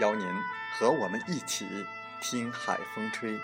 邀您和我们一起听海风吹。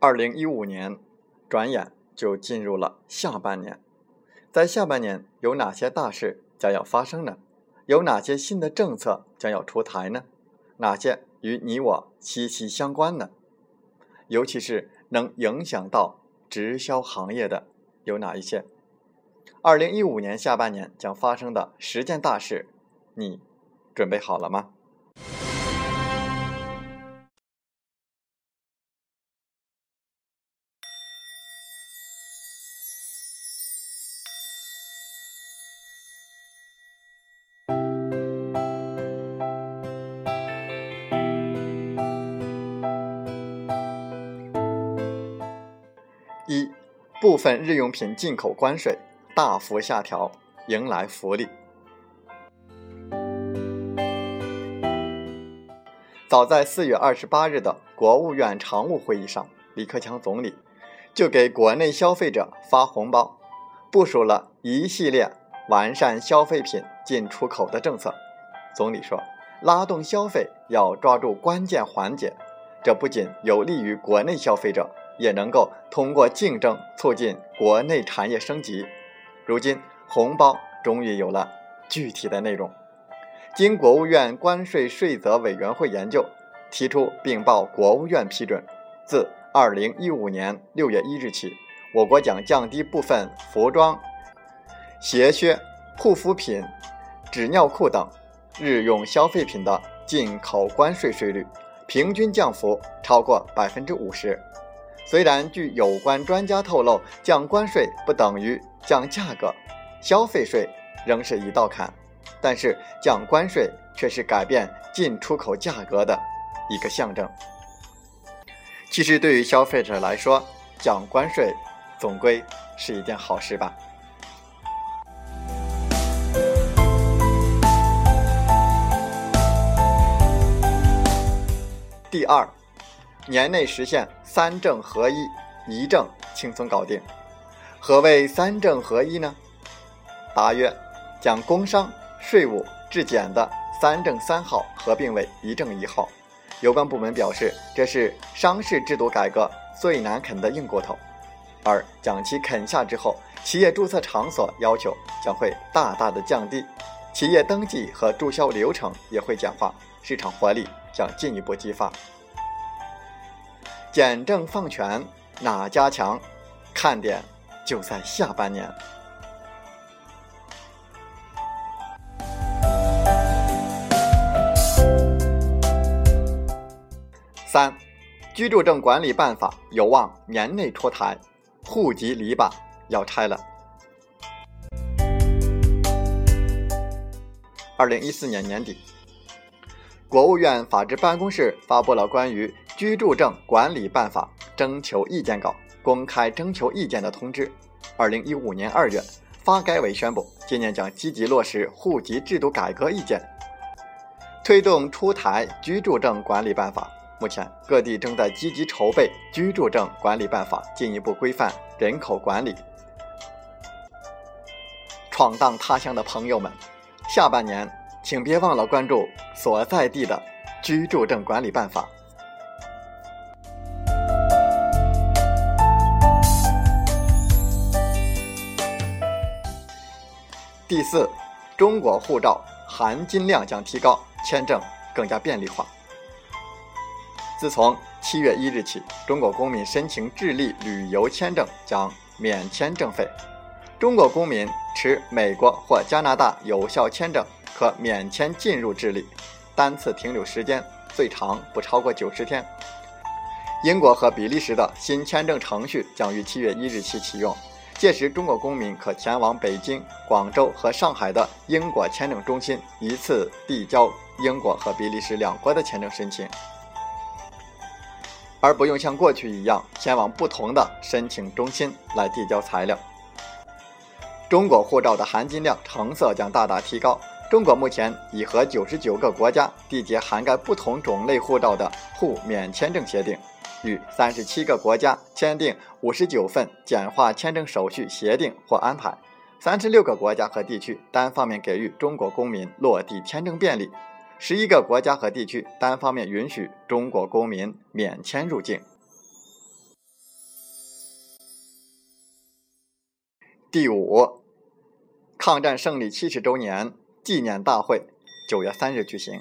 二零一五年。转眼就进入了下半年，在下半年有哪些大事将要发生呢？有哪些新的政策将要出台呢？哪些与你我息息相关呢？尤其是能影响到直销行业的有哪一些？二零一五年下半年将发生的十件大事，你准备好了吗？分日用品进口关税大幅下调，迎来福利。早在四月二十八日的国务院常务会议上，李克强总理就给国内消费者发红包，部署了一系列完善消费品进出口的政策。总理说，拉动消费要抓住关键环节，这不仅有利于国内消费者。也能够通过竞争促进国内产业升级。如今红包终于有了具体的内容。经国务院关税税则委员会研究，提出并报国务院批准，自二零一五年六月一日起，我国将降低部分服装、鞋靴、护肤品、纸尿裤等日用消费品的进口关税税率，平均降幅超过百分之五十。虽然据有关专家透露，降关税不等于降价格，消费税仍是一道坎，但是降关税却是改变进出口价格的一个象征。其实对于消费者来说，降关税总归是一件好事吧。第二。年内实现三证合一，一证轻松搞定。何谓三证合一呢？答曰：将工商、税务、质检的三证三号合并为一证一号。有关部门表示，这是商事制度改革最难啃的硬骨头。而将其啃下之后，企业注册场所要求将会大大的降低，企业登记和注销流程也会简化，市场活力将进一步激发。简政放权哪家强？看点就在下半年。三，居住证管理办法有望年内出台，户籍篱笆要拆了。二零一四年年底，国务院法制办公室发布了关于。居住证管理办法征求意见稿公开征求意见的通知，二零一五年二月，发改委宣布，今年将积极落实户籍制度改革意见，推动出台居住证管理办法。目前，各地正在积极筹备居住证管理办法，进一步规范人口管理。闯荡他乡的朋友们，下半年请别忘了关注所在地的居住证管理办法。第四，中国护照含金量将提高，签证更加便利化。自从七月一日起，中国公民申请智利旅游签证将免签证费。中国公民持美国或加拿大有效签证，可免签进入智利，单次停留时间最长不超过九十天。英国和比利时的新签证程序将于七月一日起启用。届时，中国公民可前往北京、广州和上海的英国签证中心，一次递交英国和比利时两国的签证申请，而不用像过去一样前往不同的申请中心来递交材料。中国护照的含金量成色将大大提高。中国目前已和九十九个国家缔结涵盖不同种类护照的互免签证协定。与三十七个国家签订五十九份简化签证手续协定或安排，三十六个国家和地区单方面给予中国公民落地签证便利，十一个国家和地区单方面允许中国公民免签入境。第五，抗战胜利七十周年纪念大会九月三日举行。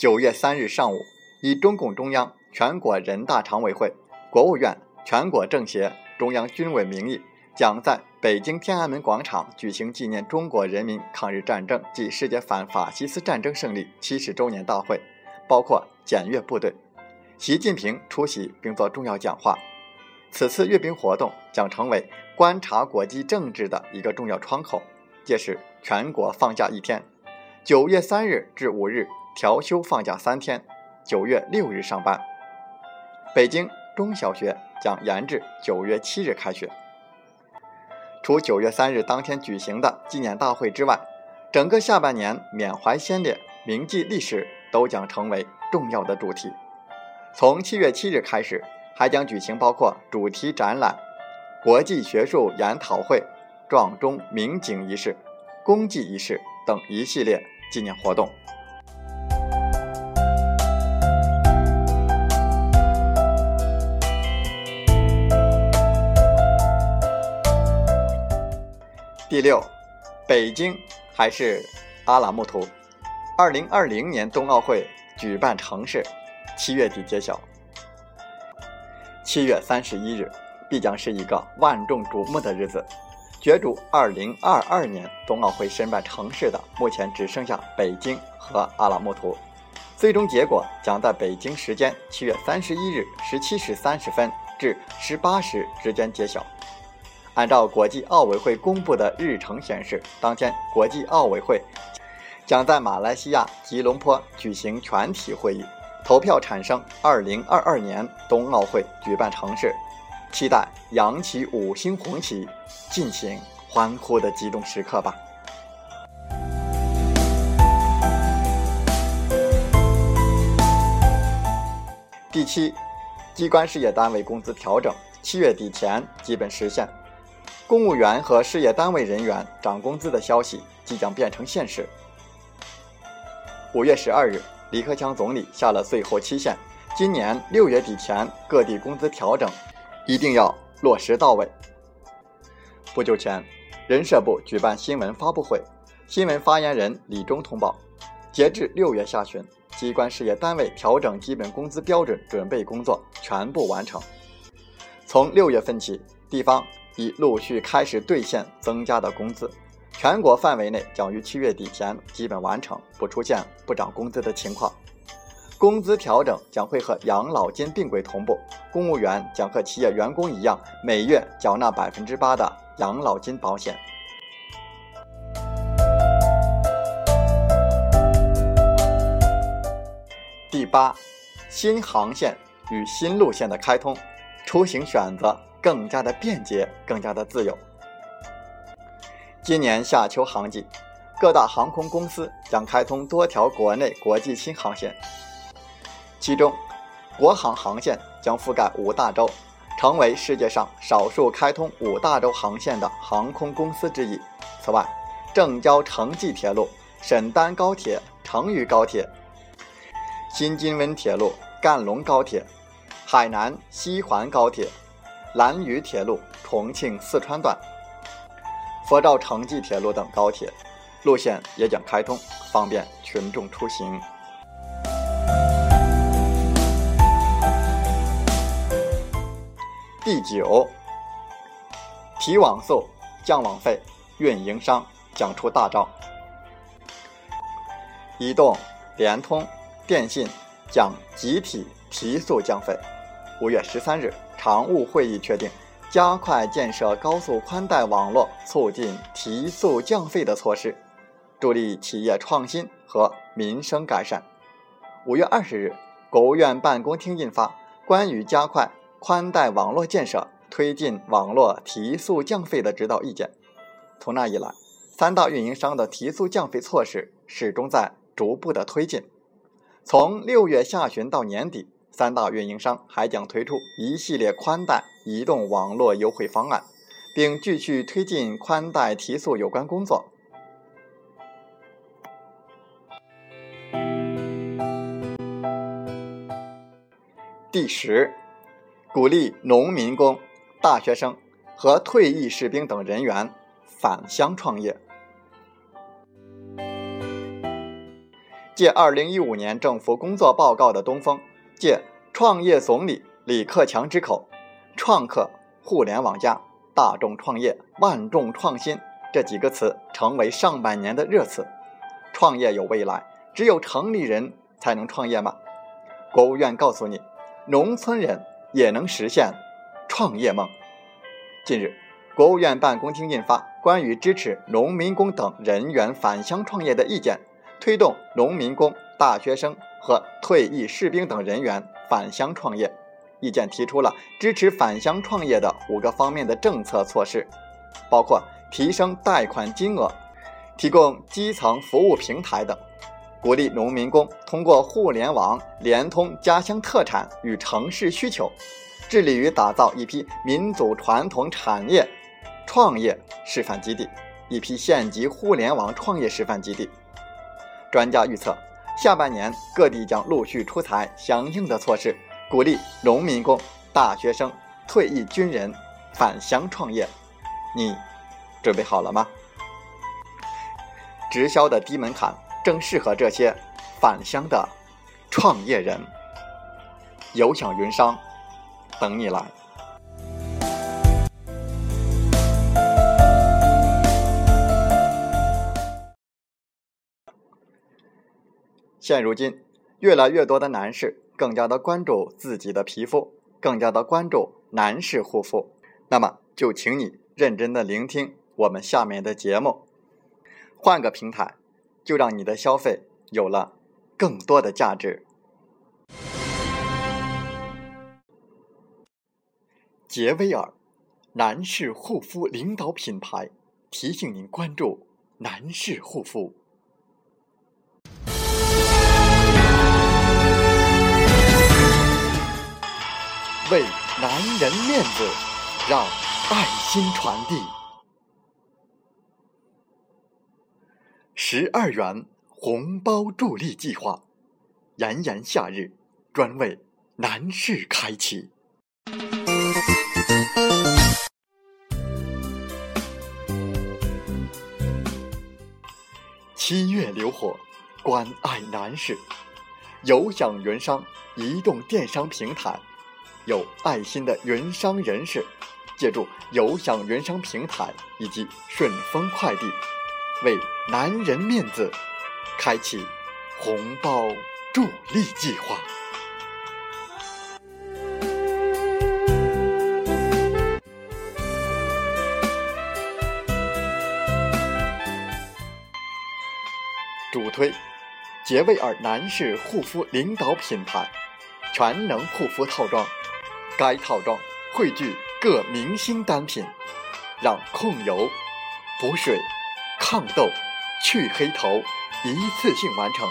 九月三日上午。以中共中央、全国人大常委会、国务院、全国政协、中央军委名义，将在北京天安门广场举行纪念中国人民抗日战争暨世界反法西斯战争胜利七十周年大会，包括检阅部队。习近平出席并作重要讲话。此次阅兵活动将成为观察国际政治的一个重要窗口。届时，全国放假一天，九月三日至五日调休放假三天。九月六日上班。北京中小学将延至九月七日开学。除九月三日当天举行的纪念大会之外，整个下半年缅怀先烈、铭记历史都将成为重要的主题。从七月七日开始，还将举行包括主题展览、国际学术研讨会、撞钟鸣警仪式、公祭仪式等一系列纪念活动。第六，北京还是阿拉木图？二零二零年冬奥会举办城市，七月底揭晓。七月三十一日必将是一个万众瞩目的日子，角逐二零二二年冬奥会申办城市的，目前只剩下北京和阿拉木图，最终结果将在北京时间七月三十一日十七时三十分至十八时之间揭晓。按照国际奥委会公布的日程显示，当天国际奥委会将在马来西亚吉隆坡举行全体会议，投票产生2022年冬奥会举办城市，期待扬起五星红旗，进行欢呼的激动时刻吧。第七，机关事业单位工资调整，七月底前基本实现。公务员和事业单位人员涨工资的消息即将变成现实。五月十二日，李克强总理下了最后期限，今年六月底前各地工资调整一定要落实到位。不久前，人社部举办新闻发布会，新闻发言人李忠通报，截至六月下旬，机关事业单位调整基本工资标准准备工作全部完成。从六月份起，地方。已陆续开始兑现增加的工资，全国范围内将于七月底前基本完成，不出现不涨工资的情况。工资调整将会和养老金并轨同步，公务员将和企业员工一样，每月缴纳百分之八的养老金保险。第八，新航线与新路线的开通，出行选择。更加的便捷，更加的自由。今年夏秋航季，各大航空公司将开通多条国内、国际新航线。其中，国航航线将覆盖五大洲，成为世界上少数开通五大洲航线的航空公司之一。此外，郑焦城际铁路、沈丹高铁、成渝高铁、新津温铁路、赣龙高铁、海南西环高铁、兰渝铁路重庆四川段、佛照城际铁路等高铁路线也将开通，方便群众出行。第九，提网速、降网费，运营商将出大招。移动、联通、电信将集体提速降费。五月十三日，常务会议确定加快建设高速宽带网络，促进提速降费的措施，助力企业创新和民生改善。五月二十日，国务院办公厅印发《关于加快》。宽带网络建设推进网络提速降费的指导意见。从那以来，三大运营商的提速降费措施始终在逐步的推进。从六月下旬到年底，三大运营商还将推出一系列宽带移动网络优惠方案，并继续推进宽带提速有关工作。第十。鼓励农民工、大学生和退役士兵等人员返乡创业。借2015年政府工作报告的东风，借创业总理李克强之口，“创客”“互联网加”“大众创业”“万众创新”这几个词成为上半年的热词。创业有未来，只有城里人才能创业吗？国务院告诉你，农村人。也能实现创业梦。近日，国务院办公厅印发《关于支持农民工等人员返乡创业的意见》，推动农民工、大学生和退役士兵等人员返乡创业。意见提出了支持返乡创业的五个方面的政策措施，包括提升贷款金额、提供基层服务平台等。鼓励农民工通过互联网联通家乡特产与城市需求，致力于打造一批民族传统产业创业示范基地，一批县级互联网创业示范基地。专家预测，下半年各地将陆续出台相应的措施，鼓励农民工、大学生、退役军人返乡创业。你准备好了吗？直销的低门槛。正适合这些返乡的创业人，有享云商等你来。现如今，越来越多的男士更加的关注自己的皮肤，更加的关注男士护肤。那么，就请你认真的聆听我们下面的节目，换个平台。就让你的消费有了更多的价值。杰威尔，男士护肤领导品牌，提醒您关注男士护肤。为男人面子，让爱心传递。十二元红包助力计划，炎炎夏日，专为男士开启。七月流火，关爱男士，有享云商移动电商平台，有爱心的云商人士，借助有享云商平台以及顺丰快递。为男人面子，开启红包助力计划。主推杰威尔男士护肤领导品牌全能护肤套装，该套装汇聚各明星单品让控油补水抗痘去黑头一次性完成。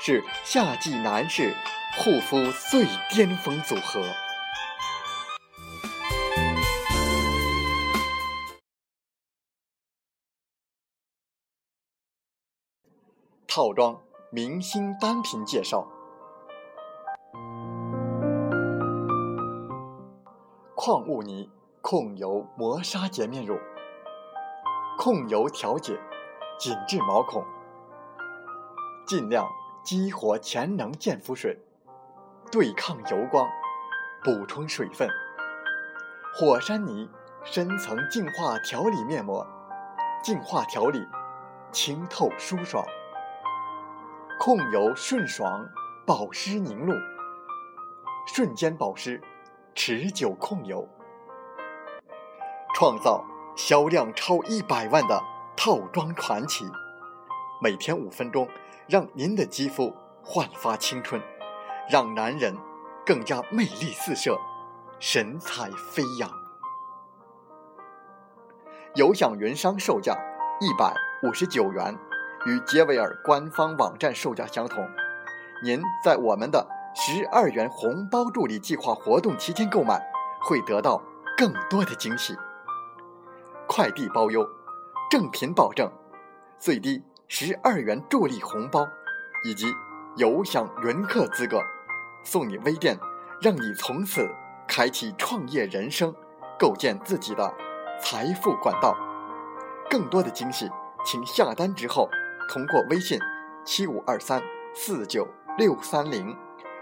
是夏季男士护肤最巅峰组合。套装明星单品介绍。矿物泥控油磨砂洁面乳，控油调节，紧致毛孔，尽量激活潜能健肤水，对抗油光，补充水分。火山泥深层净化调理面膜，净化调理，清透舒爽。控油顺爽，保湿凝露，瞬间保湿，持久控油。创造销量超一百万的套装传奇，每天五分钟，让您的肌肤焕发青春，让男人更加魅力四射，神采飞扬。有享云商售价一百五十九元。与杰维尔官方网站售价相同，您在我们的十二元红包助力计划活动期间购买，会得到更多的惊喜。快递包邮，正品保证，最低十二元助力红包，以及有享云客资格，送你微店，让你从此开启创业人生，构建自己的财富管道。更多的惊喜，请下单之后。通过微信七五二三四九六三零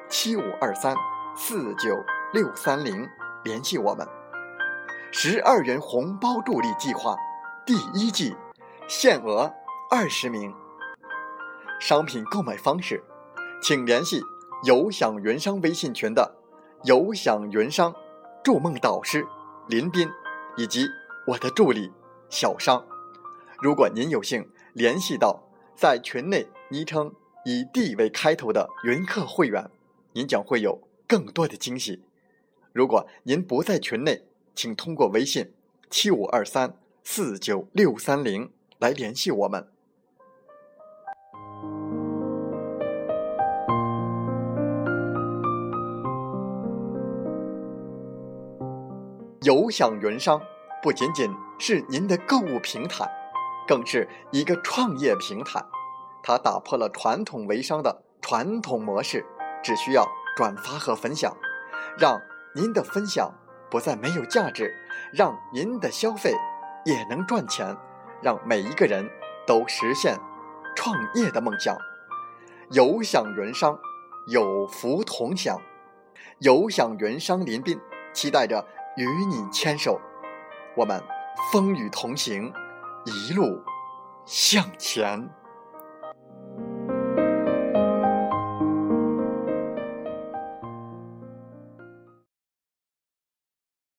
七五二三四九六三零联系我们。十二元红包助力计划第一季，限额二十名。商品购买方式，请联系有享云商微信群的有享云商筑梦导师林斌以及我的助理小商。如果您有幸联系到。在群内昵称以 D 为开头的云客会员，您将会有更多的惊喜。如果您不在群内，请通过微信七五二三四九六三零来联系我们。有享云商不仅仅是您的购物平台。更是一个创业平台，它打破了传统微商的传统模式，只需要转发和分享，让您的分享不再没有价值，让您的消费也能赚钱，让每一个人都实现创业的梦想。有享云商，有福同享，有享云商林斌期待着与你牵手，我们风雨同行。一路向前。